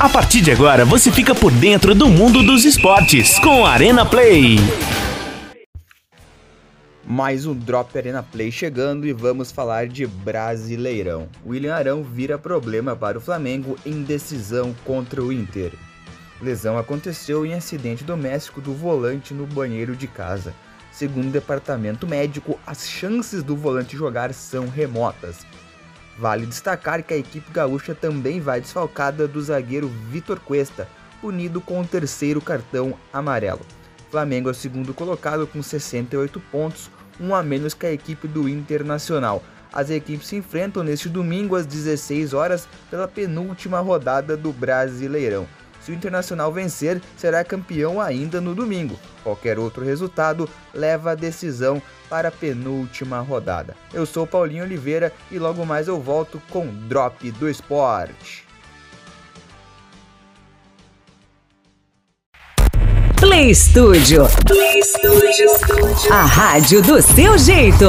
A partir de agora você fica por dentro do mundo dos esportes com Arena Play. Mais um Drop Arena Play chegando e vamos falar de Brasileirão. William Arão vira problema para o Flamengo em decisão contra o Inter. Lesão aconteceu em acidente doméstico do volante no banheiro de casa. Segundo o departamento médico, as chances do volante jogar são remotas. Vale destacar que a equipe gaúcha também vai desfalcada do zagueiro Vitor Cuesta, punido com o terceiro cartão amarelo. Flamengo é o segundo colocado com 68 pontos, um a menos que a equipe do Internacional. As equipes se enfrentam neste domingo às 16 horas pela penúltima rodada do Brasileirão. Se o Internacional vencer, será campeão ainda no domingo. Qualquer outro resultado leva a decisão para a penúltima rodada. Eu sou Paulinho Oliveira e logo mais eu volto com Drop do Esporte. Play Studio. Play Studio. A rádio do seu jeito.